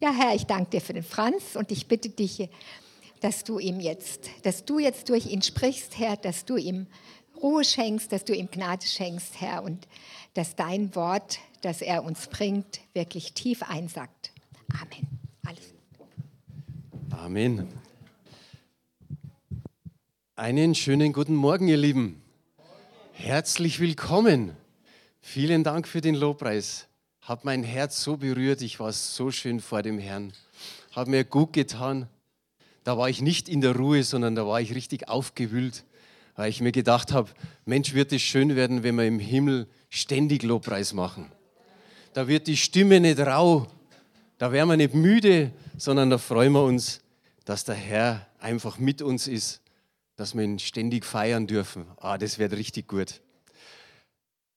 Ja, Herr, ich danke dir für den Franz und ich bitte dich, dass du ihm jetzt, dass du jetzt durch ihn sprichst, Herr, dass du ihm Ruhe schenkst, dass du ihm Gnade schenkst, Herr, und dass dein Wort, das er uns bringt, wirklich tief einsackt. Amen. Alles. Amen. Einen schönen guten Morgen, ihr Lieben. Herzlich willkommen. Vielen Dank für den Lobpreis. Hat mein Herz so berührt. Ich war so schön vor dem Herrn. Hat mir gut getan. Da war ich nicht in der Ruhe, sondern da war ich richtig aufgewühlt, weil ich mir gedacht habe, Mensch, wird es schön werden, wenn wir im Himmel ständig Lobpreis machen. Da wird die Stimme nicht rau, da werden wir nicht müde, sondern da freuen wir uns, dass der Herr einfach mit uns ist dass wir ihn ständig feiern dürfen. Ah, das wird richtig gut.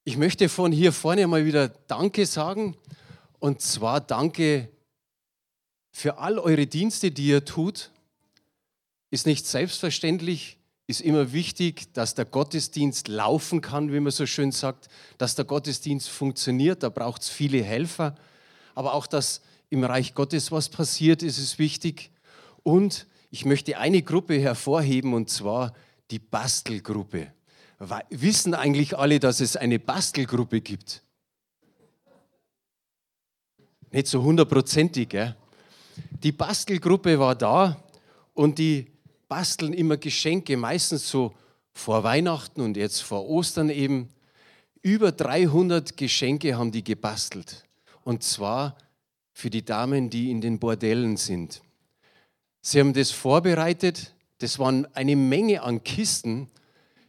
Ich möchte von hier vorne mal wieder Danke sagen. Und zwar Danke für all eure Dienste, die ihr tut. Ist nicht selbstverständlich, ist immer wichtig, dass der Gottesdienst laufen kann, wie man so schön sagt, dass der Gottesdienst funktioniert. Da braucht es viele Helfer. Aber auch, dass im Reich Gottes was passiert, ist es wichtig. Und ich möchte eine Gruppe hervorheben und zwar die Bastelgruppe. Wissen eigentlich alle, dass es eine Bastelgruppe gibt? Nicht so hundertprozentig, gell? Die Bastelgruppe war da und die basteln immer Geschenke, meistens so vor Weihnachten und jetzt vor Ostern eben. Über 300 Geschenke haben die gebastelt. Und zwar für die Damen, die in den Bordellen sind. Sie haben das vorbereitet. Das waren eine Menge an Kisten,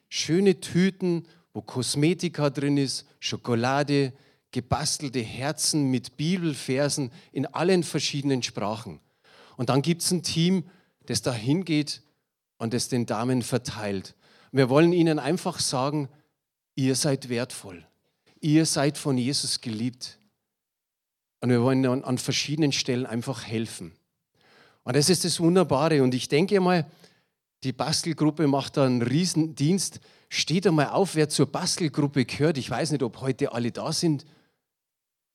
schöne Tüten, wo Kosmetika drin ist, Schokolade, gebastelte Herzen mit Bibelversen in allen verschiedenen Sprachen. Und dann gibt es ein Team, das da hingeht und das den Damen verteilt. Wir wollen ihnen einfach sagen, ihr seid wertvoll. Ihr seid von Jesus geliebt. Und wir wollen an verschiedenen Stellen einfach helfen. Und das ist das Wunderbare. Und ich denke mal, die Bastelgruppe macht da einen Riesendienst. Steht einmal auf, wer zur Bastelgruppe gehört. Ich weiß nicht, ob heute alle da sind.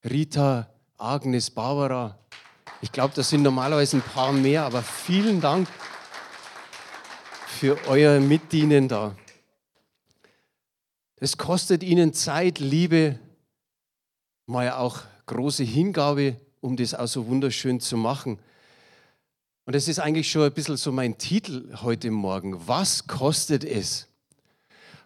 Rita, Agnes, Barbara. Ich glaube, das sind normalerweise ein paar mehr, aber vielen Dank für euer Mitdienen da. Es kostet ihnen Zeit, Liebe, mal auch große Hingabe, um das auch so wunderschön zu machen. Und das ist eigentlich schon ein bisschen so mein Titel heute Morgen. Was kostet es?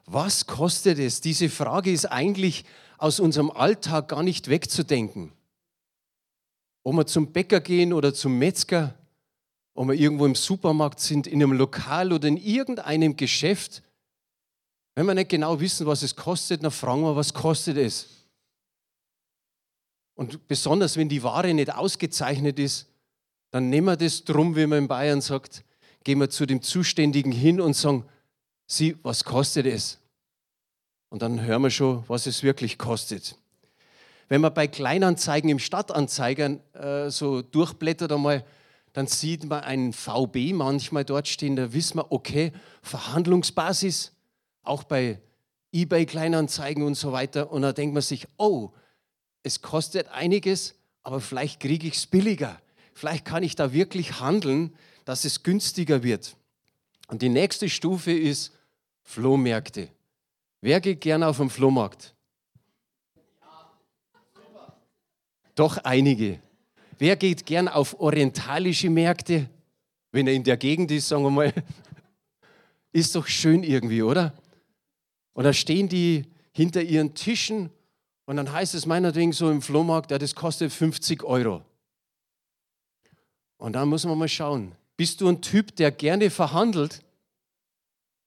Was kostet es? Diese Frage ist eigentlich aus unserem Alltag gar nicht wegzudenken. Ob wir zum Bäcker gehen oder zum Metzger, ob wir irgendwo im Supermarkt sind, in einem Lokal oder in irgendeinem Geschäft, wenn wir nicht genau wissen, was es kostet, dann fragen wir, was kostet es? Und besonders, wenn die Ware nicht ausgezeichnet ist, dann nehmen wir das drum, wie man in Bayern sagt, gehen wir zu dem Zuständigen hin und sagen, Sie, was kostet es? Und dann hören wir schon, was es wirklich kostet. Wenn man bei Kleinanzeigen im Stadtanzeiger äh, so durchblättert einmal, dann sieht man einen VB manchmal dort stehen, da wissen wir, okay, Verhandlungsbasis, auch bei eBay Kleinanzeigen und so weiter. Und da denkt man sich, oh, es kostet einiges, aber vielleicht kriege ich es billiger vielleicht kann ich da wirklich handeln, dass es günstiger wird. Und die nächste Stufe ist Flohmärkte. Wer geht gerne auf den Flohmarkt? Doch einige. Wer geht gern auf orientalische Märkte? Wenn er in der Gegend ist, sagen wir mal, ist doch schön irgendwie, oder? Und da stehen die hinter ihren Tischen und dann heißt es meinetwegen so im Flohmarkt, ja, das kostet 50 Euro. Und dann muss man mal schauen, bist du ein Typ, der gerne verhandelt?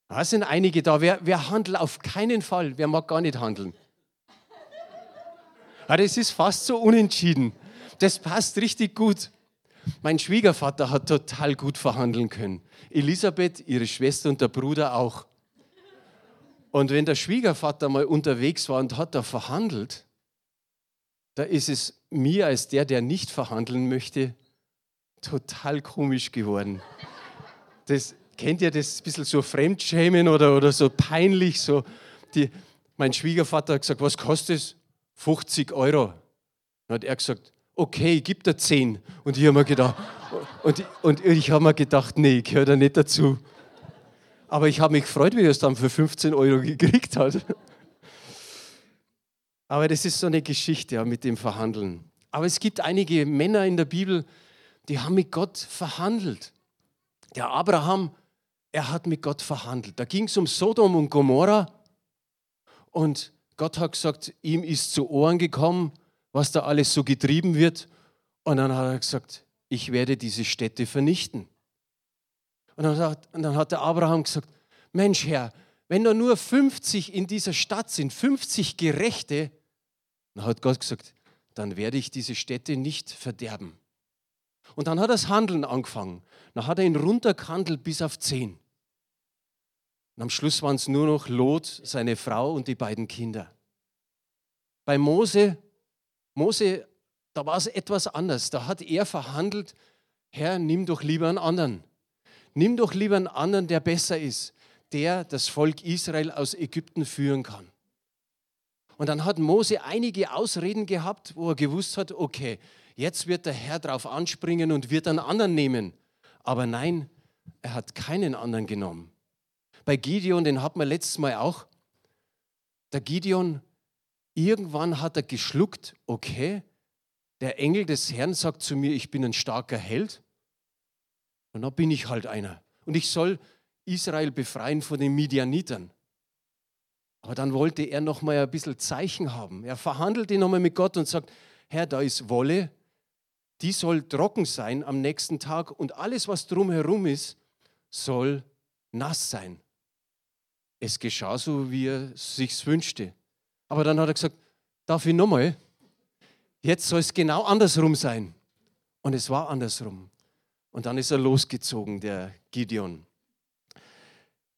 Da sind einige da. Wer, wer handelt auf keinen Fall? Wer mag gar nicht handeln? Ja, das ist fast so unentschieden. Das passt richtig gut. Mein Schwiegervater hat total gut verhandeln können. Elisabeth, ihre Schwester und der Bruder auch. Und wenn der Schwiegervater mal unterwegs war und hat da verhandelt, da ist es mir als der, der nicht verhandeln möchte, total komisch geworden. Das, kennt ihr das ein bisschen so Fremdschämen oder, oder so peinlich? So die, mein Schwiegervater hat gesagt, was kostet es? 50 Euro. Dann hat er gesagt, okay, gib dir zehn. Und ich habe mir gedacht, und, und ich habe mir gedacht, nee, ich gehöre da nicht dazu. Aber ich habe mich gefreut, wie er es dann für 15 Euro gekriegt hat. Aber das ist so eine Geschichte ja, mit dem Verhandeln. Aber es gibt einige Männer in der Bibel, die haben mit Gott verhandelt. Der Abraham, er hat mit Gott verhandelt. Da ging es um Sodom und Gomorra und Gott hat gesagt, ihm ist zu Ohren gekommen, was da alles so getrieben wird. Und dann hat er gesagt, ich werde diese Städte vernichten. Und dann hat, und dann hat der Abraham gesagt, Mensch Herr, wenn da nur 50 in dieser Stadt sind, 50 Gerechte, dann hat Gott gesagt, dann werde ich diese Städte nicht verderben. Und dann hat er das Handeln angefangen. Dann hat er ihn runtergehandelt bis auf 10. Und am Schluss waren es nur noch Lot, seine Frau und die beiden Kinder. Bei Mose, Mose, da war es etwas anders. Da hat er verhandelt, Herr, nimm doch lieber einen anderen. Nimm doch lieber einen anderen, der besser ist, der das Volk Israel aus Ägypten führen kann. Und dann hat Mose einige Ausreden gehabt, wo er gewusst hat, okay, jetzt wird der Herr drauf anspringen und wird einen anderen nehmen. Aber nein, er hat keinen anderen genommen. Bei Gideon, den hat man letztes Mal auch. Der Gideon, irgendwann hat er geschluckt, okay, der Engel des Herrn sagt zu mir, ich bin ein starker Held. Und dann bin ich halt einer. Und ich soll Israel befreien von den Midianitern. Aber dann wollte er noch mal ein bisschen Zeichen haben. Er verhandelte nochmal mit Gott und sagt, Herr, da ist Wolle, die soll trocken sein am nächsten Tag und alles, was drumherum ist, soll nass sein. Es geschah so, wie er sich wünschte. Aber dann hat er gesagt, darf ich nochmal? Jetzt soll es genau andersrum sein. Und es war andersrum. Und dann ist er losgezogen, der Gideon.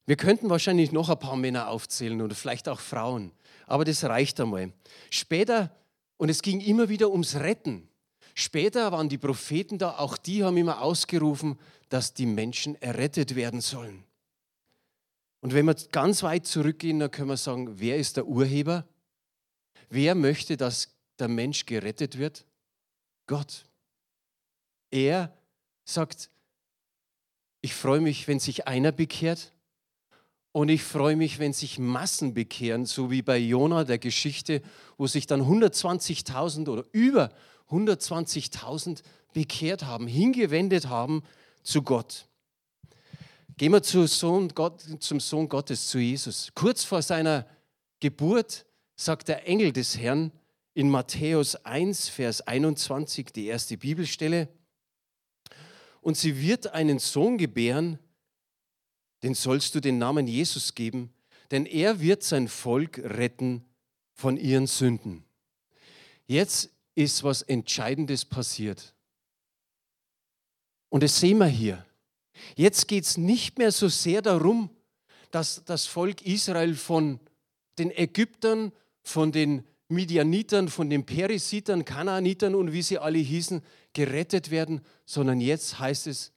Wir könnten wahrscheinlich noch ein paar Männer aufzählen oder vielleicht auch Frauen, aber das reicht einmal. Später, und es ging immer wieder ums Retten. Später waren die Propheten da, auch die haben immer ausgerufen, dass die Menschen errettet werden sollen. Und wenn wir ganz weit zurückgehen, dann können wir sagen, wer ist der Urheber? Wer möchte, dass der Mensch gerettet wird? Gott. Er sagt, ich freue mich, wenn sich einer bekehrt und ich freue mich, wenn sich Massen bekehren, so wie bei Jona der Geschichte, wo sich dann 120.000 oder über 120.000 bekehrt haben, hingewendet haben zu Gott. Gehen wir zu Sohn Gott, zum Sohn Gottes, zu Jesus. Kurz vor seiner Geburt sagt der Engel des Herrn in Matthäus 1, Vers 21, die erste Bibelstelle, und sie wird einen Sohn gebären, den sollst du den Namen Jesus geben, denn er wird sein Volk retten von ihren Sünden. Jetzt ist was Entscheidendes passiert. Und das sehen wir hier. Jetzt geht es nicht mehr so sehr darum, dass das Volk Israel von den Ägyptern, von den Midianitern, von den Perisitern, Kanaanitern und wie sie alle hießen, gerettet werden, sondern jetzt heißt es,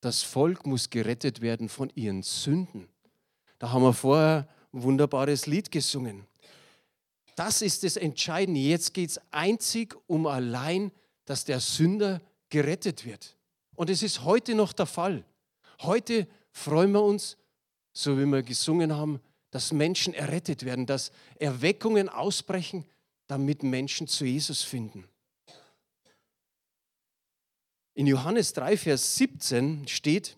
das Volk muss gerettet werden von ihren Sünden. Da haben wir vorher ein wunderbares Lied gesungen. Das ist das Entscheidende. Jetzt geht es einzig um allein, dass der Sünder gerettet wird. Und es ist heute noch der Fall. Heute freuen wir uns, so wie wir gesungen haben, dass Menschen errettet werden, dass Erweckungen ausbrechen, damit Menschen zu Jesus finden. In Johannes 3, Vers 17 steht,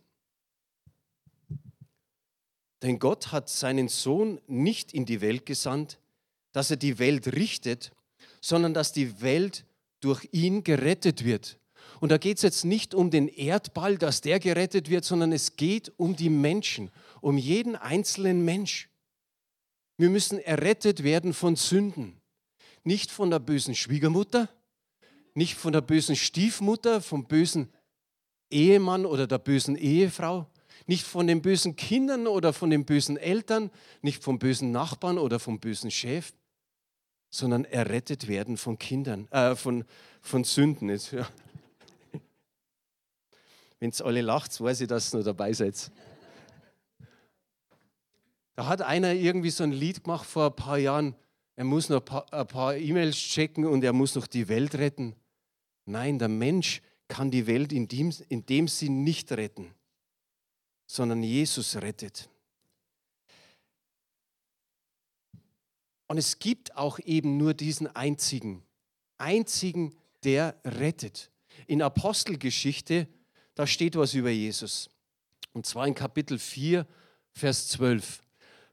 denn Gott hat seinen Sohn nicht in die Welt gesandt, dass er die Welt richtet, sondern dass die Welt durch ihn gerettet wird. Und da geht es jetzt nicht um den Erdball, dass der gerettet wird, sondern es geht um die Menschen, um jeden einzelnen Mensch. Wir müssen errettet werden von Sünden. Nicht von der bösen Schwiegermutter, nicht von der bösen Stiefmutter, vom bösen Ehemann oder der bösen Ehefrau, nicht von den bösen Kindern oder von den bösen Eltern, nicht vom bösen Nachbarn oder vom bösen Chef, sondern errettet werden von Kindern, äh, von, von Sünden. Ja. Wenn es alle lacht, weiß ich, dass ihr noch dabei seid. Da hat einer irgendwie so ein Lied gemacht vor ein paar Jahren. Er muss noch ein paar E-Mails checken und er muss noch die Welt retten. Nein, der Mensch kann die Welt in dem, in dem Sinn nicht retten, sondern Jesus rettet. Und es gibt auch eben nur diesen einzigen, einzigen, der rettet. In Apostelgeschichte, da steht was über Jesus. Und zwar in Kapitel 4, Vers 12.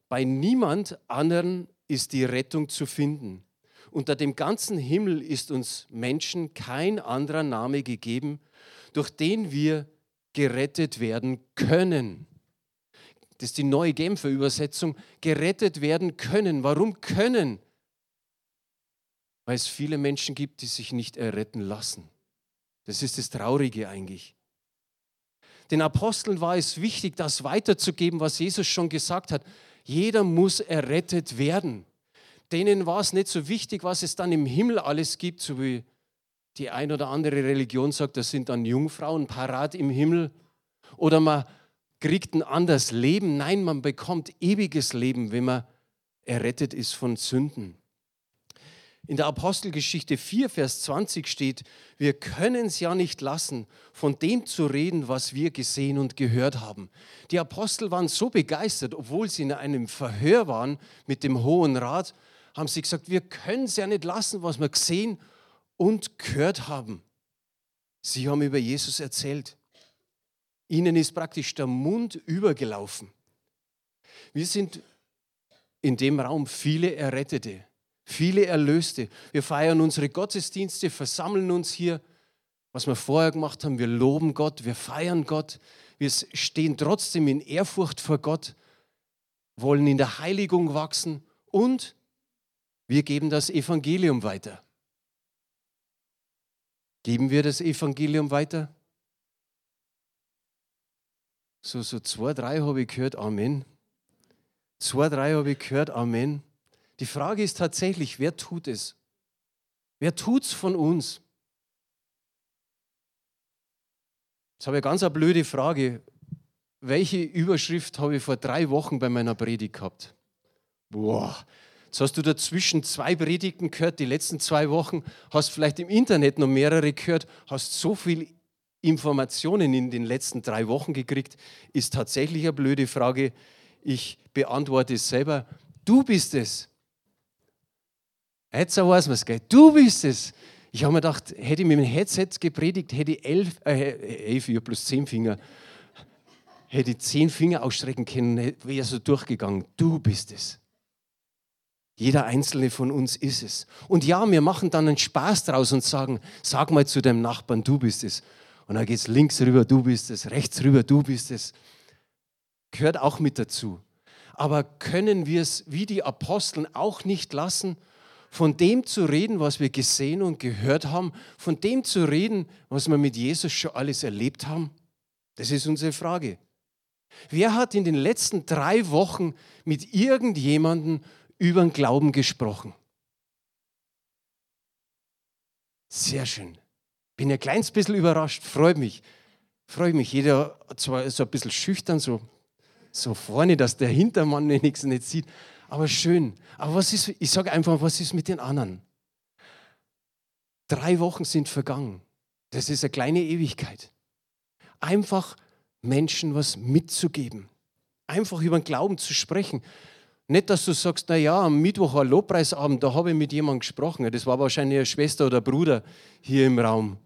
Bei niemand anderen ist die Rettung zu finden. Unter dem ganzen Himmel ist uns Menschen kein anderer Name gegeben, durch den wir gerettet werden können das ist die neue Genfer Übersetzung, gerettet werden können. Warum können? Weil es viele Menschen gibt, die sich nicht erretten lassen. Das ist das Traurige eigentlich. Den Aposteln war es wichtig, das weiterzugeben, was Jesus schon gesagt hat. Jeder muss errettet werden. Denen war es nicht so wichtig, was es dann im Himmel alles gibt, so wie die ein oder andere Religion sagt, das sind dann Jungfrauen parat im Himmel. Oder man kriegt ein anderes Leben. Nein, man bekommt ewiges Leben, wenn man errettet ist von Sünden. In der Apostelgeschichte 4, Vers 20 steht, wir können es ja nicht lassen, von dem zu reden, was wir gesehen und gehört haben. Die Apostel waren so begeistert, obwohl sie in einem Verhör waren mit dem Hohen Rat, haben sie gesagt, wir können es ja nicht lassen, was wir gesehen und gehört haben. Sie haben über Jesus erzählt. Ihnen ist praktisch der Mund übergelaufen. Wir sind in dem Raum viele Errettete, viele Erlöste. Wir feiern unsere Gottesdienste, versammeln uns hier. Was wir vorher gemacht haben, wir loben Gott, wir feiern Gott. Wir stehen trotzdem in Ehrfurcht vor Gott, wollen in der Heiligung wachsen und wir geben das Evangelium weiter. Geben wir das Evangelium weiter? So, so zwei, drei habe ich gehört, Amen. Zwei, drei habe ich gehört, Amen. Die Frage ist tatsächlich, wer tut es? Wer tut es von uns? Jetzt habe ich eine ganz eine blöde Frage. Welche Überschrift habe ich vor drei Wochen bei meiner Predigt gehabt? Boah, jetzt hast du dazwischen zwei Predigten gehört, die letzten zwei Wochen, hast vielleicht im Internet noch mehrere gehört, hast so viel Informationen in den letzten drei Wochen gekriegt, ist tatsächlich eine blöde Frage. Ich beantworte es selber. Du bist es. Jetzt weiß man es, gell? Du bist es. Ich habe mir gedacht, hätte ich mit dem Headset gepredigt, hätte ich elf, äh, elf ja, plus zehn Finger, hätte ich zehn Finger ausstrecken können, wäre so durchgegangen. Du bist es. Jeder einzelne von uns ist es. Und ja, wir machen dann einen Spaß draus und sagen, sag mal zu deinem Nachbarn, du bist es. Und dann geht es links rüber, du bist es, rechts rüber, du bist es. Gehört auch mit dazu. Aber können wir es wie die Aposteln auch nicht lassen, von dem zu reden, was wir gesehen und gehört haben, von dem zu reden, was wir mit Jesus schon alles erlebt haben? Das ist unsere Frage. Wer hat in den letzten drei Wochen mit irgendjemandem über den Glauben gesprochen? Sehr schön. Bin ein kleines bisschen überrascht, freut mich. Freut mich. Jeder zwar so ein bisschen schüchtern, so, so vorne, dass der Hintermann nichts nicht sieht. Aber schön. Aber was ist, ich sage einfach, was ist mit den anderen? Drei Wochen sind vergangen. Das ist eine kleine Ewigkeit. Einfach Menschen was mitzugeben. Einfach über den Glauben zu sprechen. Nicht, dass du sagst, naja, am Mittwoch war Lobpreisabend, da habe ich mit jemandem gesprochen. Das war wahrscheinlich eine Schwester oder Bruder hier im Raum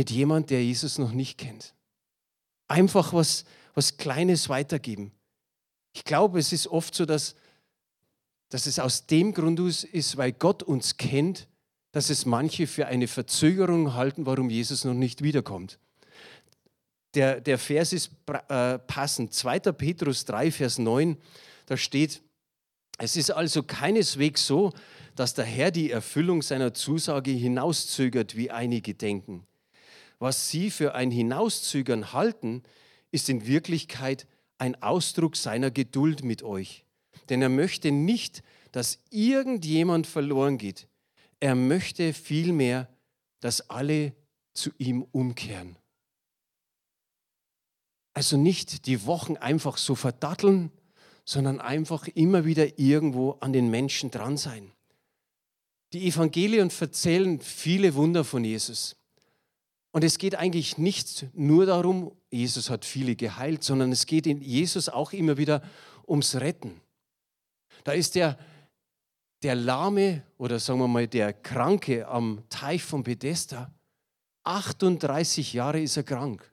mit jemand, der Jesus noch nicht kennt. Einfach was, was Kleines weitergeben. Ich glaube, es ist oft so, dass, dass es aus dem Grund ist, weil Gott uns kennt, dass es manche für eine Verzögerung halten, warum Jesus noch nicht wiederkommt. Der, der Vers ist äh, passend. 2. Petrus 3, Vers 9, da steht, es ist also keineswegs so, dass der Herr die Erfüllung seiner Zusage hinauszögert, wie einige denken was sie für ein Hinauszögern halten, ist in Wirklichkeit ein Ausdruck seiner Geduld mit euch. Denn er möchte nicht, dass irgendjemand verloren geht. Er möchte vielmehr, dass alle zu ihm umkehren. Also nicht die Wochen einfach so verdatteln, sondern einfach immer wieder irgendwo an den Menschen dran sein. Die Evangelien erzählen viele Wunder von Jesus. Und es geht eigentlich nicht nur darum, Jesus hat viele geheilt, sondern es geht in Jesus auch immer wieder ums Retten. Da ist der, der Lahme oder sagen wir mal der Kranke am Teich von Bethesda. 38 Jahre ist er krank.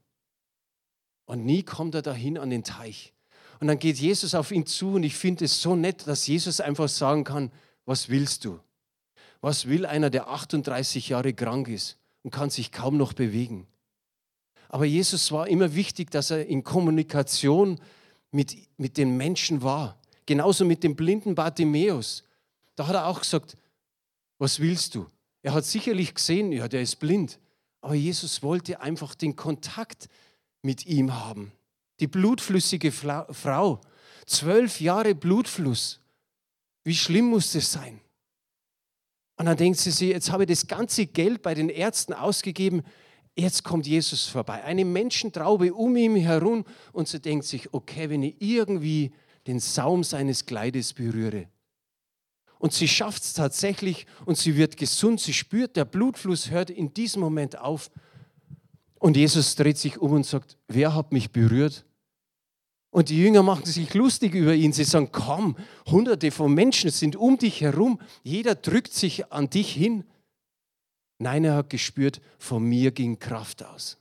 Und nie kommt er dahin an den Teich. Und dann geht Jesus auf ihn zu und ich finde es so nett, dass Jesus einfach sagen kann, was willst du? Was will einer, der 38 Jahre krank ist und kann sich kaum noch bewegen? Aber Jesus war immer wichtig, dass er in Kommunikation mit, mit den Menschen war. Genauso mit dem blinden Bartimäus. Da hat er auch gesagt, was willst du? Er hat sicherlich gesehen, ja, der ist blind. Aber Jesus wollte einfach den Kontakt mit ihm haben. Die blutflüssige Frau, zwölf Jahre Blutfluss. Wie schlimm muss das sein? Und dann denkt sie sich, jetzt habe ich das ganze Geld bei den Ärzten ausgegeben, jetzt kommt Jesus vorbei. Eine Menschentraube um ihn herum und sie denkt sich, okay, wenn ich irgendwie den Saum seines Kleides berühre. Und sie schafft es tatsächlich und sie wird gesund, sie spürt, der Blutfluss hört in diesem Moment auf. Und Jesus dreht sich um und sagt, wer hat mich berührt? Und die Jünger machen sich lustig über ihn. Sie sagen, komm, hunderte von Menschen sind um dich herum. Jeder drückt sich an dich hin. Nein, er hat gespürt, von mir ging Kraft aus.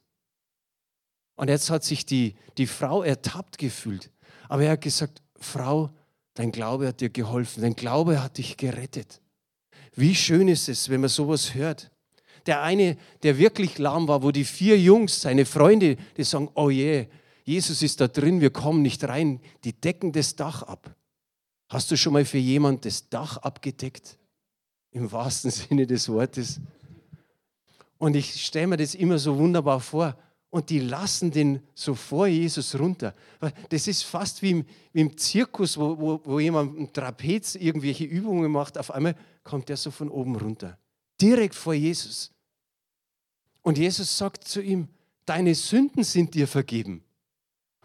Und jetzt hat sich die, die Frau ertappt gefühlt. Aber er hat gesagt, Frau, dein Glaube hat dir geholfen, dein Glaube hat dich gerettet. Wie schön ist es, wenn man sowas hört. Der eine, der wirklich lahm war, wo die vier Jungs, seine Freunde, die sagen, oh je, Jesus ist da drin, wir kommen nicht rein, die decken das Dach ab. Hast du schon mal für jemand das Dach abgedeckt? Im wahrsten Sinne des Wortes. Und ich stelle mir das immer so wunderbar vor. Und die lassen den so vor Jesus runter. Das ist fast wie im, wie im Zirkus, wo, wo, wo jemand im Trapez irgendwelche Übungen macht. Auf einmal kommt der so von oben runter. Direkt vor Jesus. Und Jesus sagt zu ihm, deine Sünden sind dir vergeben.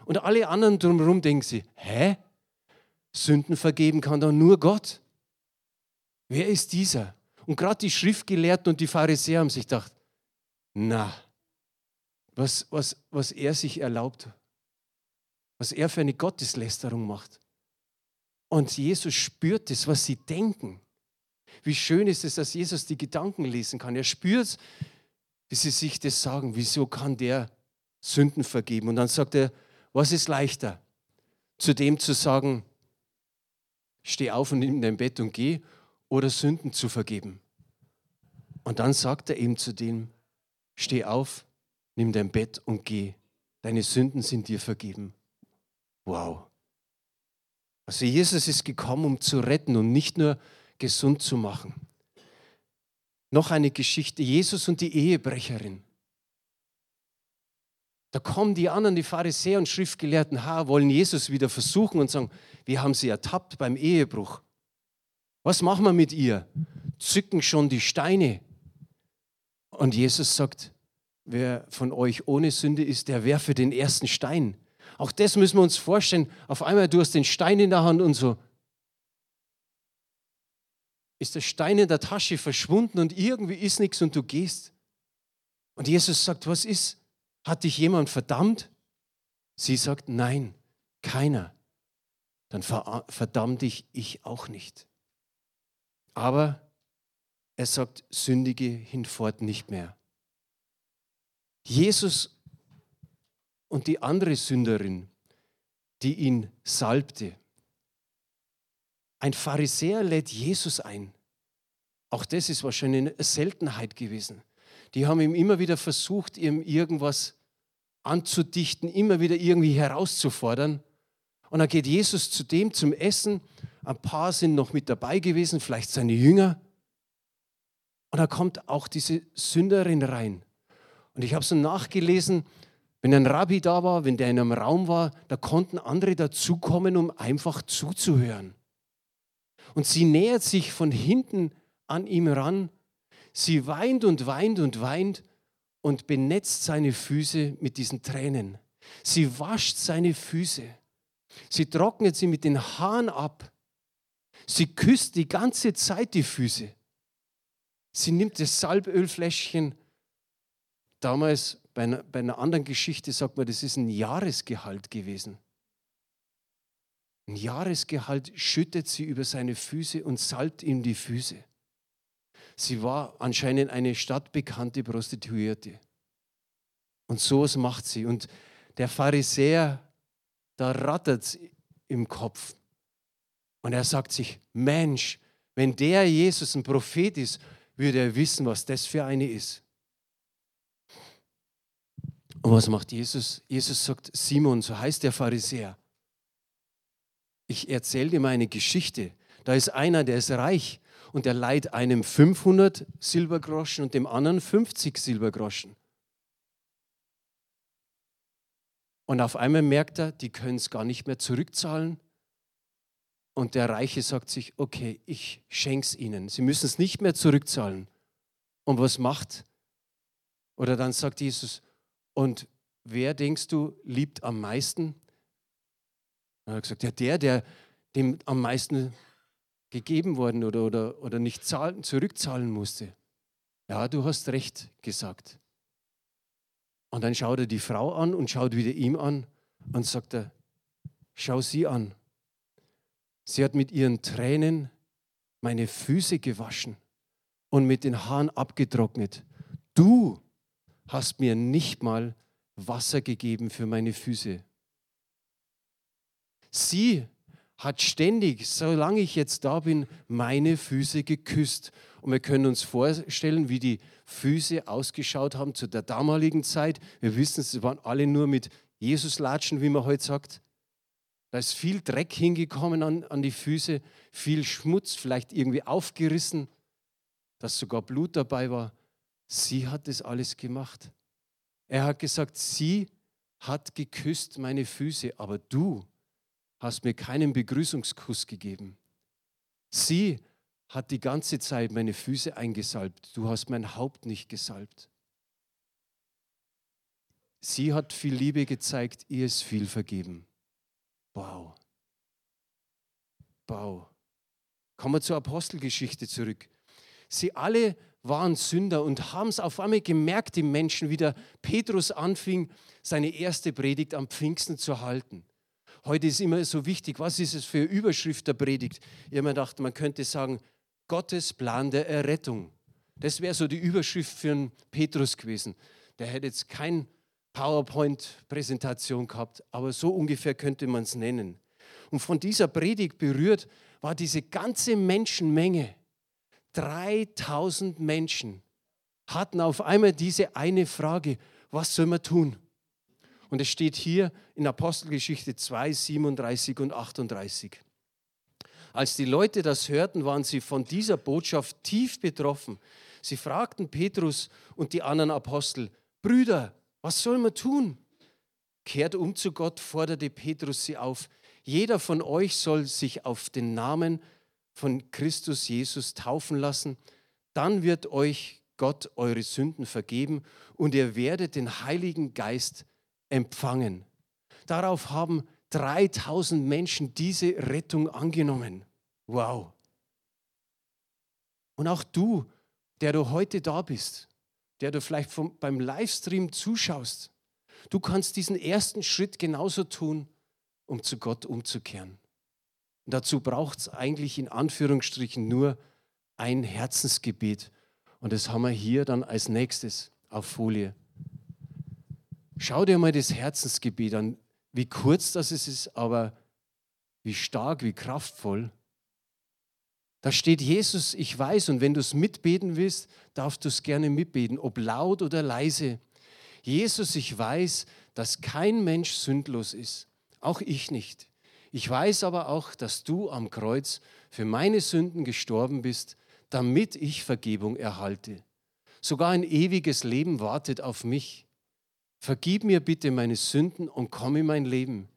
Und alle anderen drumherum denken sie, hä? Sünden vergeben kann doch nur Gott. Wer ist dieser? Und gerade die Schriftgelehrten und die Pharisäer haben sich gedacht, na, was, was, was er sich erlaubt, was er für eine Gotteslästerung macht. Und Jesus spürt es, was sie denken. Wie schön ist es, dass Jesus die Gedanken lesen kann. Er spürt, wie sie sich das sagen. Wieso kann der Sünden vergeben? Und dann sagt er, was ist leichter? Zu dem zu sagen, steh auf und nimm dein Bett und geh, oder Sünden zu vergeben? Und dann sagt er eben zu dem, steh auf, nimm dein Bett und geh. Deine Sünden sind dir vergeben. Wow. Also Jesus ist gekommen, um zu retten und nicht nur gesund zu machen. Noch eine Geschichte, Jesus und die Ehebrecherin. Da kommen die anderen, die Pharisäer und Schriftgelehrten, ha, wollen Jesus wieder versuchen und sagen, wir haben sie ertappt beim Ehebruch. Was machen wir mit ihr? Zücken schon die Steine. Und Jesus sagt, wer von euch ohne Sünde ist, der werfe den ersten Stein. Auch das müssen wir uns vorstellen. Auf einmal, du hast den Stein in der Hand und so. Ist der Stein in der Tasche verschwunden und irgendwie ist nichts und du gehst. Und Jesus sagt, was ist? Hat dich jemand verdammt? Sie sagt, nein, keiner. Dann verdamm dich ich auch nicht. Aber er sagt, sündige hinfort nicht mehr. Jesus und die andere Sünderin, die ihn salbte. Ein Pharisäer lädt Jesus ein. Auch das ist wahrscheinlich eine Seltenheit gewesen. Die haben ihm immer wieder versucht, ihm irgendwas anzudichten, immer wieder irgendwie herauszufordern. Und dann geht Jesus zu dem zum Essen. Ein paar sind noch mit dabei gewesen, vielleicht seine Jünger. Und da kommt auch diese Sünderin rein. Und ich habe so nachgelesen, wenn ein Rabbi da war, wenn der in einem Raum war, da konnten andere dazukommen, um einfach zuzuhören. Und sie nähert sich von hinten an ihm ran Sie weint und weint und weint und benetzt seine Füße mit diesen Tränen. Sie wascht seine Füße. Sie trocknet sie mit den Haaren ab. Sie küsst die ganze Zeit die Füße. Sie nimmt das Salbölfläschchen. Damals bei einer, bei einer anderen Geschichte sagt man, das ist ein Jahresgehalt gewesen. Ein Jahresgehalt schüttet sie über seine Füße und salbt ihm die Füße. Sie war anscheinend eine stadtbekannte Prostituierte. Und sowas macht sie. Und der Pharisäer, da rattert es im Kopf. Und er sagt sich, Mensch, wenn der Jesus ein Prophet ist, würde er wissen, was das für eine ist. Und was macht Jesus? Jesus sagt, Simon, so heißt der Pharisäer, ich erzähle dir mal eine Geschichte. Da ist einer, der ist reich und der leiht einem 500 Silbergroschen und dem anderen 50 Silbergroschen. Und auf einmal merkt er, die können es gar nicht mehr zurückzahlen. Und der Reiche sagt sich, okay, ich schenke es ihnen. Sie müssen es nicht mehr zurückzahlen. Und was macht? Oder dann sagt Jesus, und wer denkst du liebt am meisten? Er hat gesagt, ja, der, der dem am meisten gegeben worden oder, oder, oder nicht zahlen, zurückzahlen musste. Ja, du hast recht gesagt. Und dann schaut er die Frau an und schaut wieder ihm an und sagt er, schau sie an. Sie hat mit ihren Tränen meine Füße gewaschen und mit den Haaren abgetrocknet. Du hast mir nicht mal Wasser gegeben für meine Füße. Sie hat ständig, solange ich jetzt da bin, meine Füße geküsst. Und wir können uns vorstellen, wie die Füße ausgeschaut haben zu der damaligen Zeit. Wir wissen, sie waren alle nur mit Jesus-Latschen, wie man heute sagt. Da ist viel Dreck hingekommen an, an die Füße, viel Schmutz, vielleicht irgendwie aufgerissen, dass sogar Blut dabei war. Sie hat das alles gemacht. Er hat gesagt, sie hat geküsst meine Füße, aber du hast mir keinen Begrüßungskuss gegeben. Sie hat die ganze Zeit meine Füße eingesalbt. Du hast mein Haupt nicht gesalbt. Sie hat viel Liebe gezeigt, ihr ist viel vergeben. Wow. Wow. Kommen wir zur Apostelgeschichte zurück. Sie alle waren Sünder und haben es auf einmal gemerkt, die Menschen, wie der Petrus anfing, seine erste Predigt am Pfingsten zu halten. Heute ist immer so wichtig, was ist es für Überschrift der Predigt? Ich habe mir gedacht, man könnte sagen, Gottes Plan der Errettung. Das wäre so die Überschrift für einen Petrus gewesen. Der hätte jetzt keine PowerPoint-Präsentation gehabt, aber so ungefähr könnte man es nennen. Und von dieser Predigt berührt war diese ganze Menschenmenge. 3000 Menschen hatten auf einmal diese eine Frage, was soll man tun? Und es steht hier in Apostelgeschichte 2, 37 und 38. Als die Leute das hörten, waren sie von dieser Botschaft tief betroffen. Sie fragten Petrus und die anderen Apostel, Brüder, was soll man tun? Kehrt um zu Gott, forderte Petrus sie auf. Jeder von euch soll sich auf den Namen von Christus Jesus taufen lassen. Dann wird euch Gott eure Sünden vergeben und ihr werdet den Heiligen Geist empfangen. Darauf haben 3000 Menschen diese Rettung angenommen. Wow. Und auch du, der du heute da bist, der du vielleicht vom, beim Livestream zuschaust, du kannst diesen ersten Schritt genauso tun, um zu Gott umzukehren. Und dazu braucht es eigentlich in Anführungsstrichen nur ein Herzensgebet. Und das haben wir hier dann als nächstes auf Folie. Schau dir mal das Herzensgebet an, wie kurz das ist, aber wie stark, wie kraftvoll. Da steht Jesus, ich weiß, und wenn du es mitbeten willst, darfst du es gerne mitbeten, ob laut oder leise. Jesus, ich weiß, dass kein Mensch sündlos ist, auch ich nicht. Ich weiß aber auch, dass du am Kreuz für meine Sünden gestorben bist, damit ich Vergebung erhalte. Sogar ein ewiges Leben wartet auf mich. Vergib mir bitte meine Sünden und komm in mein Leben.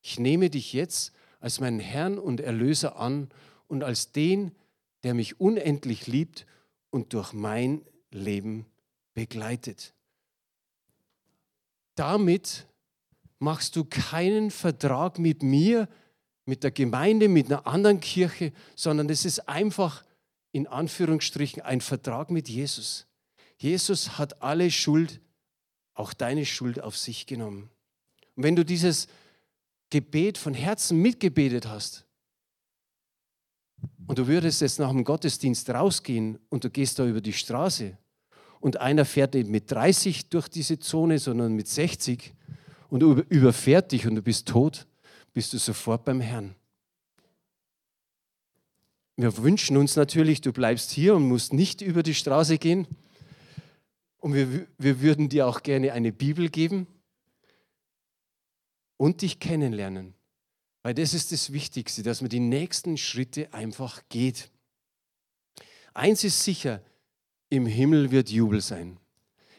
Ich nehme dich jetzt als meinen Herrn und Erlöser an und als den, der mich unendlich liebt und durch mein Leben begleitet. Damit machst du keinen Vertrag mit mir, mit der Gemeinde, mit einer anderen Kirche, sondern es ist einfach in Anführungsstrichen ein Vertrag mit Jesus. Jesus hat alle Schuld, auch deine Schuld auf sich genommen. Und wenn du dieses Gebet von Herzen mitgebetet hast und du würdest jetzt nach dem Gottesdienst rausgehen und du gehst da über die Straße und einer fährt nicht mit 30 durch diese Zone, sondern mit 60 und überfährt dich und du bist tot, bist du sofort beim Herrn. Wir wünschen uns natürlich, du bleibst hier und musst nicht über die Straße gehen. Und wir, wir würden dir auch gerne eine Bibel geben und dich kennenlernen. Weil das ist das Wichtigste, dass man die nächsten Schritte einfach geht. Eins ist sicher, im Himmel wird Jubel sein.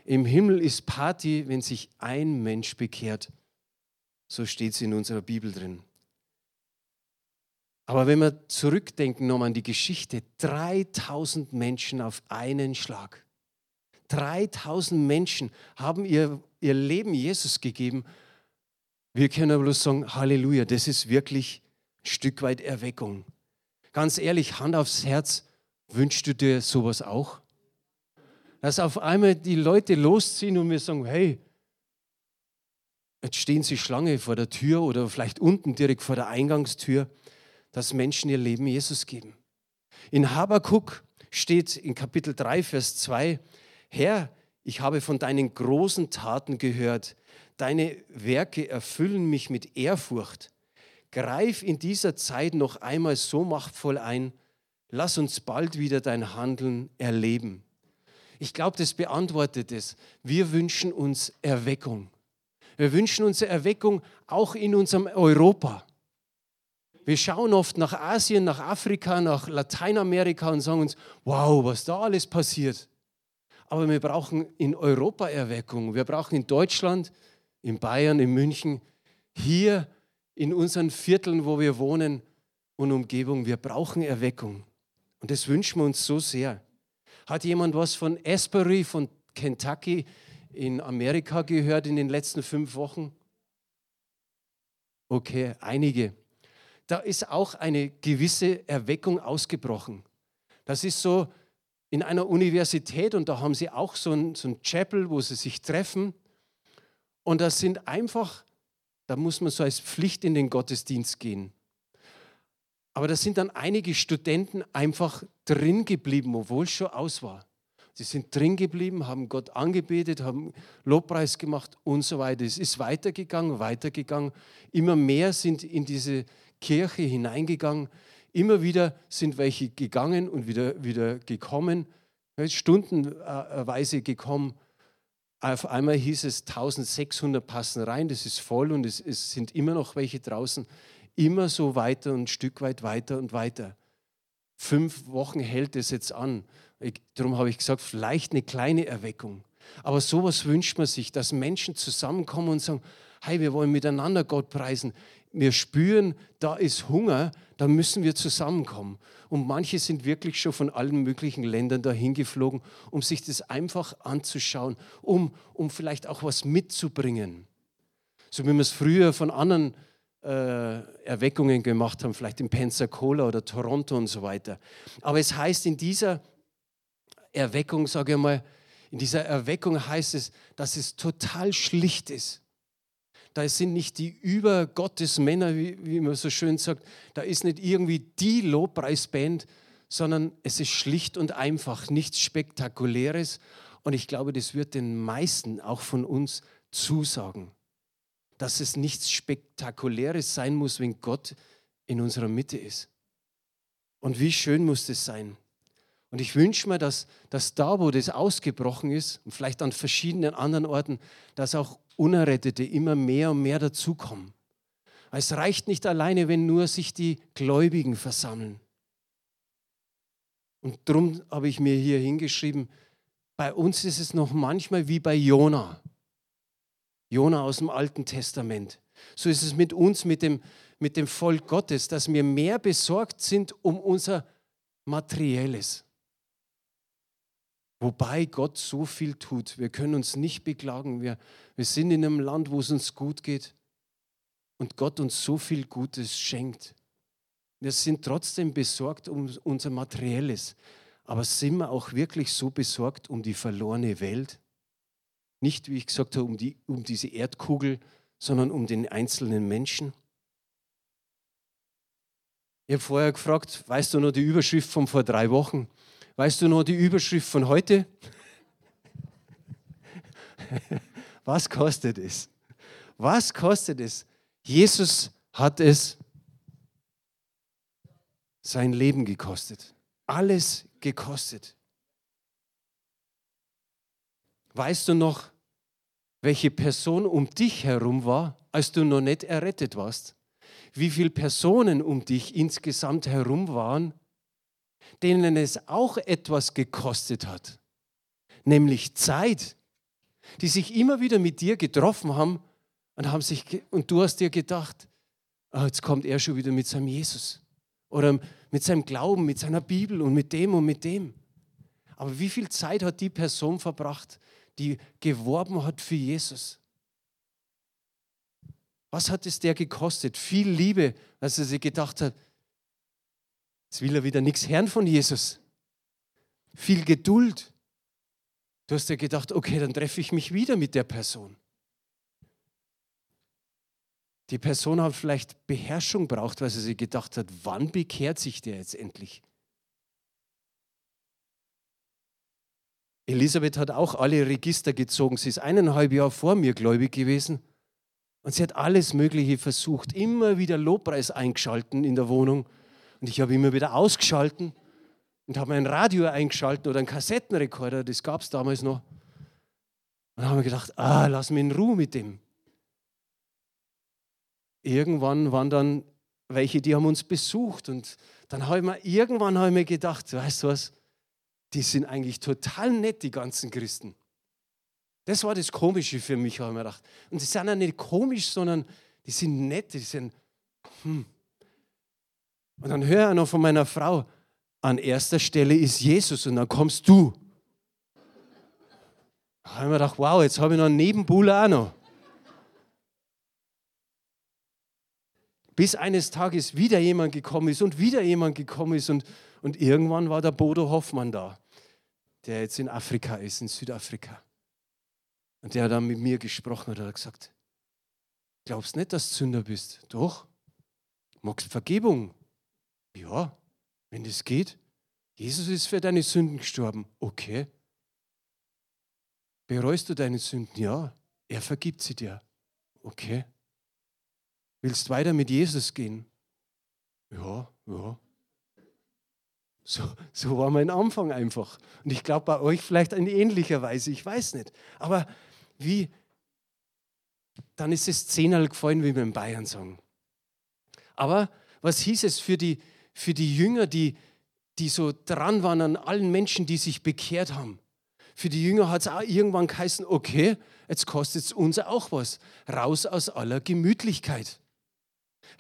Im Himmel ist Party, wenn sich ein Mensch bekehrt. So steht es in unserer Bibel drin. Aber wenn wir zurückdenken nochmal an die Geschichte, 3000 Menschen auf einen Schlag. 3000 Menschen haben ihr, ihr Leben Jesus gegeben. Wir können aber bloß sagen, Halleluja, das ist wirklich ein Stück weit Erweckung. Ganz ehrlich, Hand aufs Herz, wünschst du dir sowas auch? Dass auf einmal die Leute losziehen und wir sagen, hey, jetzt stehen sie Schlange vor der Tür oder vielleicht unten direkt vor der Eingangstür dass Menschen ihr Leben Jesus geben. In Habakuk steht in Kapitel 3, Vers 2, Herr, ich habe von deinen großen Taten gehört. Deine Werke erfüllen mich mit Ehrfurcht. Greif in dieser Zeit noch einmal so machtvoll ein. Lass uns bald wieder dein Handeln erleben. Ich glaube, das beantwortet es. Wir wünschen uns Erweckung. Wir wünschen uns Erweckung auch in unserem Europa. Wir schauen oft nach Asien, nach Afrika, nach Lateinamerika und sagen uns, wow, was da alles passiert. Aber wir brauchen in Europa Erweckung. Wir brauchen in Deutschland, in Bayern, in München, hier in unseren Vierteln, wo wir wohnen und Umgebung, wir brauchen Erweckung. Und das wünschen wir uns so sehr. Hat jemand was von Asbury, von Kentucky in Amerika gehört in den letzten fünf Wochen? Okay, einige da ist auch eine gewisse Erweckung ausgebrochen. Das ist so in einer Universität und da haben sie auch so ein, so ein Chapel, wo sie sich treffen. Und das sind einfach, da muss man so als Pflicht in den Gottesdienst gehen. Aber da sind dann einige Studenten einfach drin geblieben, obwohl es schon aus war. Sie sind drin geblieben, haben Gott angebetet, haben Lobpreis gemacht und so weiter. Es ist weitergegangen, weitergegangen. Immer mehr sind in diese Kirche hineingegangen. Immer wieder sind welche gegangen und wieder, wieder gekommen, stundenweise gekommen. Auf einmal hieß es, 1600 passen rein, das ist voll und es, es sind immer noch welche draußen. Immer so weiter und ein Stück weit weiter und weiter. Fünf Wochen hält es jetzt an. Ich, darum habe ich gesagt, vielleicht eine kleine Erweckung. Aber sowas wünscht man sich, dass Menschen zusammenkommen und sagen, hey, wir wollen miteinander Gott preisen wir spüren, da ist Hunger, da müssen wir zusammenkommen. Und manche sind wirklich schon von allen möglichen Ländern dahin geflogen, um sich das einfach anzuschauen, um, um vielleicht auch was mitzubringen. So wie wir es früher von anderen äh, Erweckungen gemacht haben, vielleicht in Pensacola oder Toronto und so weiter. Aber es heißt in dieser Erweckung, sage ich mal, in dieser Erweckung heißt es, dass es total schlicht ist da sind nicht die Übergottesmänner, wie, wie man so schön sagt, da ist nicht irgendwie die Lobpreisband, sondern es ist schlicht und einfach, nichts Spektakuläres. Und ich glaube, das wird den meisten auch von uns zusagen, dass es nichts Spektakuläres sein muss, wenn Gott in unserer Mitte ist. Und wie schön muss das sein? Und ich wünsche mir, dass, dass da, wo das ausgebrochen ist, und vielleicht an verschiedenen anderen Orten, dass auch Unerrettete immer mehr und mehr dazukommen. Es reicht nicht alleine, wenn nur sich die Gläubigen versammeln. Und darum habe ich mir hier hingeschrieben, bei uns ist es noch manchmal wie bei Jona. Jona aus dem Alten Testament. So ist es mit uns, mit dem, mit dem Volk Gottes, dass wir mehr besorgt sind um unser Materielles. Wobei Gott so viel tut. Wir können uns nicht beklagen. Wir, wir sind in einem Land, wo es uns gut geht und Gott uns so viel Gutes schenkt. Wir sind trotzdem besorgt um unser Materielles. Aber sind wir auch wirklich so besorgt um die verlorene Welt? Nicht, wie ich gesagt habe, um, die, um diese Erdkugel, sondern um den einzelnen Menschen? Ich habe vorher gefragt, weißt du noch die Überschrift von vor drei Wochen? Weißt du noch die Überschrift von heute? Was kostet es? Was kostet es? Jesus hat es sein Leben gekostet. Alles gekostet. Weißt du noch, welche Person um dich herum war, als du noch nicht errettet warst? Wie viele Personen um dich insgesamt herum waren, denen es auch etwas gekostet hat, nämlich Zeit, die sich immer wieder mit dir getroffen haben und, haben sich, und du hast dir gedacht, oh, jetzt kommt er schon wieder mit seinem Jesus oder mit seinem Glauben, mit seiner Bibel und mit dem und mit dem. Aber wie viel Zeit hat die Person verbracht, die geworben hat für Jesus? Was hat es der gekostet? Viel Liebe, dass er sich gedacht hat, jetzt will er wieder nichts hören von Jesus. Viel Geduld. Du hast dir gedacht, okay, dann treffe ich mich wieder mit der Person. Die Person hat vielleicht Beherrschung braucht, weil sie sich gedacht hat, wann bekehrt sich der jetzt endlich? Elisabeth hat auch alle Register gezogen. Sie ist eineinhalb Jahre vor mir gläubig gewesen. Und sie hat alles Mögliche versucht, immer wieder Lobpreis eingeschalten in der Wohnung. Und ich habe immer wieder ausgeschalten und habe mein Radio eingeschalten oder einen Kassettenrekorder, das gab es damals noch. Und dann haben wir gedacht, ah, lass mich in Ruhe mit dem irgendwann waren dann welche, die haben uns besucht und dann habe ich mir, irgendwann habe ich mir gedacht, weißt du was, die sind eigentlich total nett, die ganzen Christen. Das war das Komische für mich, habe ich mir gedacht. Und die sind ja nicht komisch, sondern die sind nett, die sind, hm. Und dann höre ich noch von meiner Frau, an erster Stelle ist Jesus und dann kommst du. Da habe ich mir gedacht, wow, jetzt habe ich noch einen Nebenbuhler auch noch. Bis eines Tages wieder jemand gekommen ist und wieder jemand gekommen ist und, und irgendwann war der Bodo Hoffmann da, der jetzt in Afrika ist, in Südafrika. Und der hat dann mit mir gesprochen und hat gesagt, glaubst nicht, dass du Sünder bist? Doch. Magst Vergebung? Ja, wenn das geht. Jesus ist für deine Sünden gestorben. Okay. Bereust du deine Sünden? Ja. Er vergibt sie dir. Okay. Willst weiter mit Jesus gehen? Ja, ja. So, so war mein Anfang einfach. Und ich glaube bei euch vielleicht in ähnlicher Weise, ich weiß nicht. Aber wie, dann ist es zehnmal gefallen, wie wir in Bayern sagen. Aber was hieß es für die, für die Jünger, die, die so dran waren an allen Menschen, die sich bekehrt haben? Für die Jünger hat es auch irgendwann geheißen, okay, jetzt kostet es uns auch was. Raus aus aller Gemütlichkeit.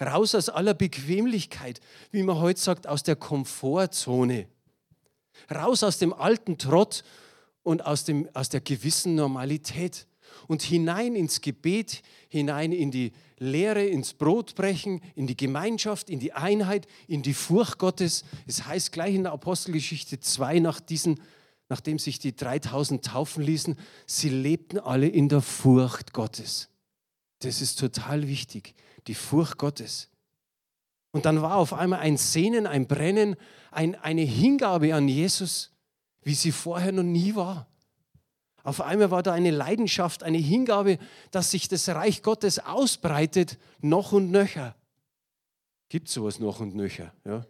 Raus aus aller Bequemlichkeit, wie man heute sagt, aus der Komfortzone. Raus aus dem alten Trott und aus, dem, aus der gewissen Normalität. Und hinein ins Gebet, hinein in die Lehre, ins Brotbrechen, in die Gemeinschaft, in die Einheit, in die Furcht Gottes. Es heißt gleich in der Apostelgeschichte 2, nach diesen, nachdem sich die 3000 taufen ließen, sie lebten alle in der Furcht Gottes. Das ist total wichtig die Furcht Gottes. Und dann war auf einmal ein Sehnen, ein Brennen, ein, eine Hingabe an Jesus, wie sie vorher noch nie war. Auf einmal war da eine Leidenschaft, eine Hingabe, dass sich das Reich Gottes ausbreitet, noch und nöcher. Gibt sowas noch und nöcher? Ja?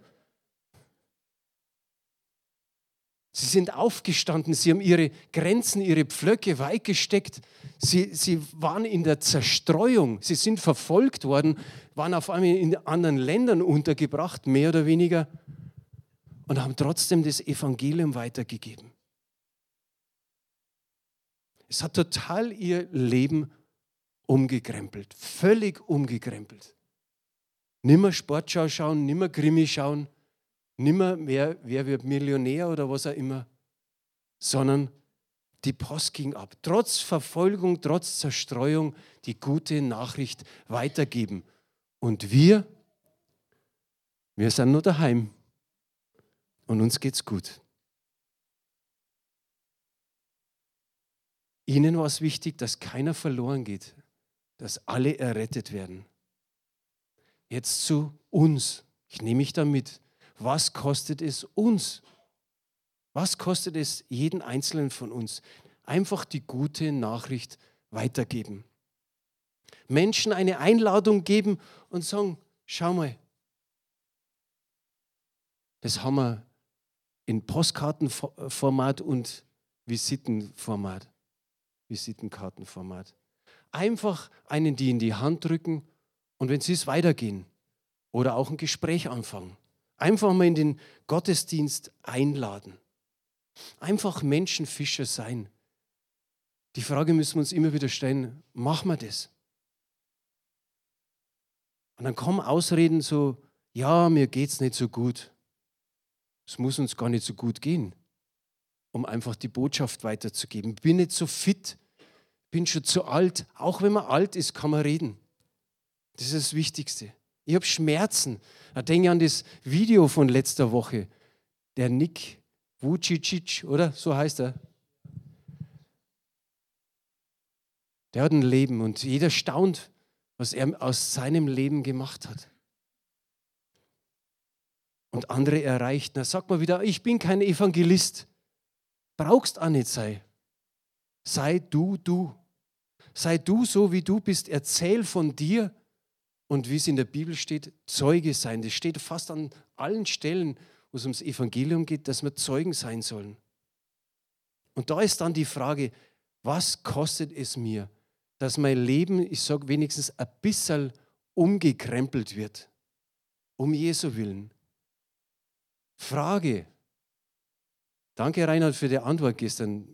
Sie sind aufgestanden, sie haben ihre Grenzen, ihre Pflöcke weit gesteckt. Sie, sie waren in der Zerstreuung, sie sind verfolgt worden, waren auf einmal in anderen Ländern untergebracht, mehr oder weniger, und haben trotzdem das Evangelium weitergegeben. Es hat total ihr Leben umgekrempelt, völlig umgekrempelt. Nimmer Sportschau schauen, nimmer Krimi schauen, nimmer wer, wer wird Millionär oder was auch immer, sondern die Post ging ab. Trotz Verfolgung, trotz Zerstreuung die gute Nachricht weitergeben. Und wir, wir sind nur daheim und uns geht's gut. Ihnen war es wichtig, dass keiner verloren geht, dass alle errettet werden. Jetzt zu uns. Ich nehme mich damit. Was kostet es uns? Was kostet es jeden Einzelnen von uns? Einfach die gute Nachricht weitergeben. Menschen eine Einladung geben und sagen, schau mal, das haben wir in Postkartenformat und Visitenformat. Visitenkartenformat. Einfach einen die in die Hand drücken und wenn sie es weitergehen oder auch ein Gespräch anfangen. Einfach mal in den Gottesdienst einladen. Einfach Menschenfischer sein. Die Frage müssen wir uns immer wieder stellen, machen wir das? Und dann kommen Ausreden so, ja, mir geht es nicht so gut. Es muss uns gar nicht so gut gehen, um einfach die Botschaft weiterzugeben. Ich bin nicht so fit, bin schon zu alt. Auch wenn man alt ist, kann man reden. Das ist das Wichtigste. Ich habe Schmerzen. Ich denke an das Video von letzter Woche. Der Nick Vucicic, oder? So heißt er. Der hat ein Leben und jeder staunt, was er aus seinem Leben gemacht hat. Und andere erreicht. Na, sag mal wieder, ich bin kein Evangelist. Brauchst auch nicht sein. Sei du, du. Sei du so, wie du bist. Erzähl von dir und wie es in der Bibel steht, Zeuge sein. Das steht fast an allen Stellen, wo es ums Evangelium geht, dass wir Zeugen sein sollen. Und da ist dann die Frage, was kostet es mir, dass mein Leben, ich sage wenigstens ein bisschen umgekrempelt wird, um Jesu willen. Frage. Danke, Reinhard, für die Antwort gestern.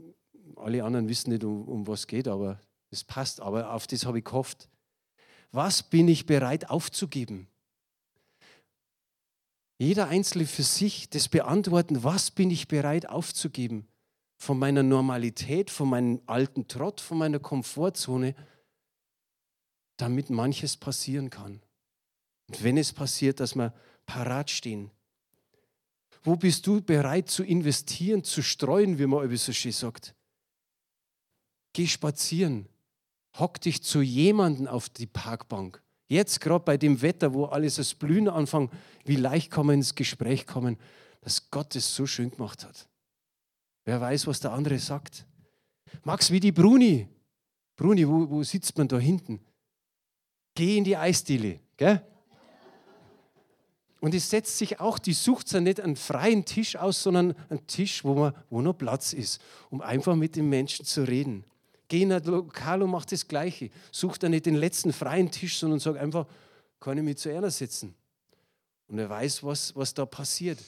Alle anderen wissen nicht, um, um was geht, aber es passt, aber auf das habe ich gehofft. Was bin ich bereit aufzugeben? Jeder Einzelne für sich das beantworten, was bin ich bereit aufzugeben? Von meiner Normalität, von meinem alten Trott, von meiner Komfortzone, damit manches passieren kann. Und wenn es passiert, dass wir parat stehen. Wo bist du bereit zu investieren, zu streuen, wie man so schön sagt? Geh spazieren, hock dich zu jemandem auf die Parkbank. Jetzt gerade bei dem Wetter, wo alles das Blühen anfängt, wie leicht kann man ins Gespräch kommen, dass Gott es so schön gemacht hat. Wer weiß, was der andere sagt. Max, wie die Bruni. Bruni, wo, wo sitzt man da hinten? Geh in die Eisdiele, gell? Und es setzt sich auch, die sucht ja nicht einen freien Tisch aus, sondern einen Tisch, wo, man, wo noch Platz ist, um einfach mit den Menschen zu reden. Geh in ein Lokal und mach das Gleiche. Such da nicht den letzten freien Tisch, sondern sag einfach, kann ich mich zu einer setzen? Und er weiß, was, was da passiert.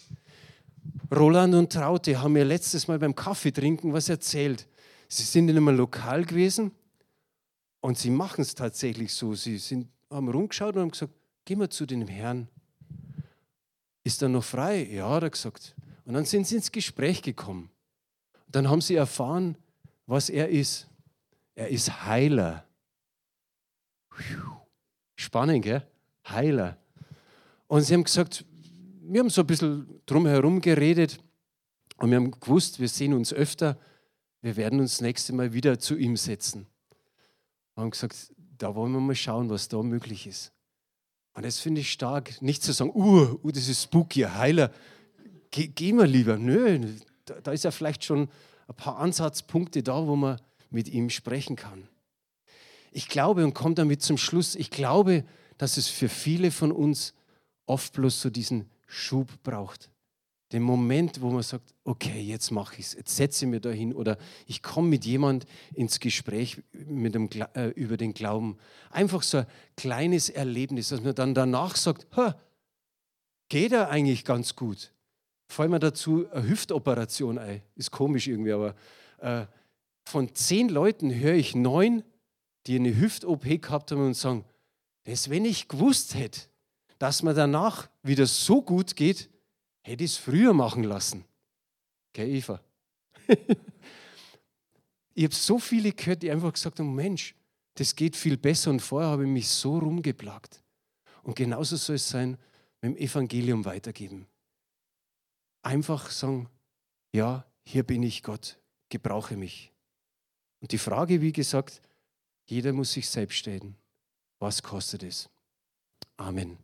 Roland und Traute haben mir letztes Mal beim Kaffee trinken was erzählt. Sie sind in einem Lokal gewesen und sie machen es tatsächlich so. Sie sind, haben rumgeschaut und haben gesagt, geh mal zu dem Herrn. Ist er noch frei? Ja, hat er gesagt. Und dann sind sie ins Gespräch gekommen. Dann haben sie erfahren, was er ist. Er ist Heiler. Spannend, gell? Heiler. Und sie haben gesagt, wir haben so ein bisschen drumherum geredet und wir haben gewusst, wir sehen uns öfter, wir werden uns das nächste Mal wieder zu ihm setzen. Wir haben gesagt, da wollen wir mal schauen, was da möglich ist. Und das finde ich stark, nicht zu sagen, uh, uh das ist spooky, Heiler, Ge gehen wir lieber. Nö, da, da ist ja vielleicht schon ein paar Ansatzpunkte da, wo man mit ihm sprechen kann. Ich glaube und komme damit zum Schluss, ich glaube, dass es für viele von uns oft bloß so diesen Schub braucht. Den Moment, wo man sagt, okay, jetzt mache ich es, jetzt setze ich mich dahin oder ich komme mit jemand ins Gespräch mit dem, äh, über den Glauben. Einfach so ein kleines Erlebnis, dass man dann danach sagt, geht er eigentlich ganz gut. Fallen mir dazu eine Hüftoperation ein. Ist komisch irgendwie, aber äh, von zehn Leuten höre ich neun, die eine Hüft-OP gehabt haben und sagen, das, wenn ich gewusst hätte, dass mir danach wieder so gut geht, hätte ich es früher machen lassen. Gell, Eva? ich habe so viele gehört, die einfach gesagt haben, Mensch, das geht viel besser und vorher habe ich mich so rumgeplagt. Und genauso soll es sein, mit dem Evangelium weitergeben. Einfach sagen, ja, hier bin ich Gott, gebrauche mich. Und die Frage, wie gesagt, jeder muss sich selbst stellen, was kostet es? Amen.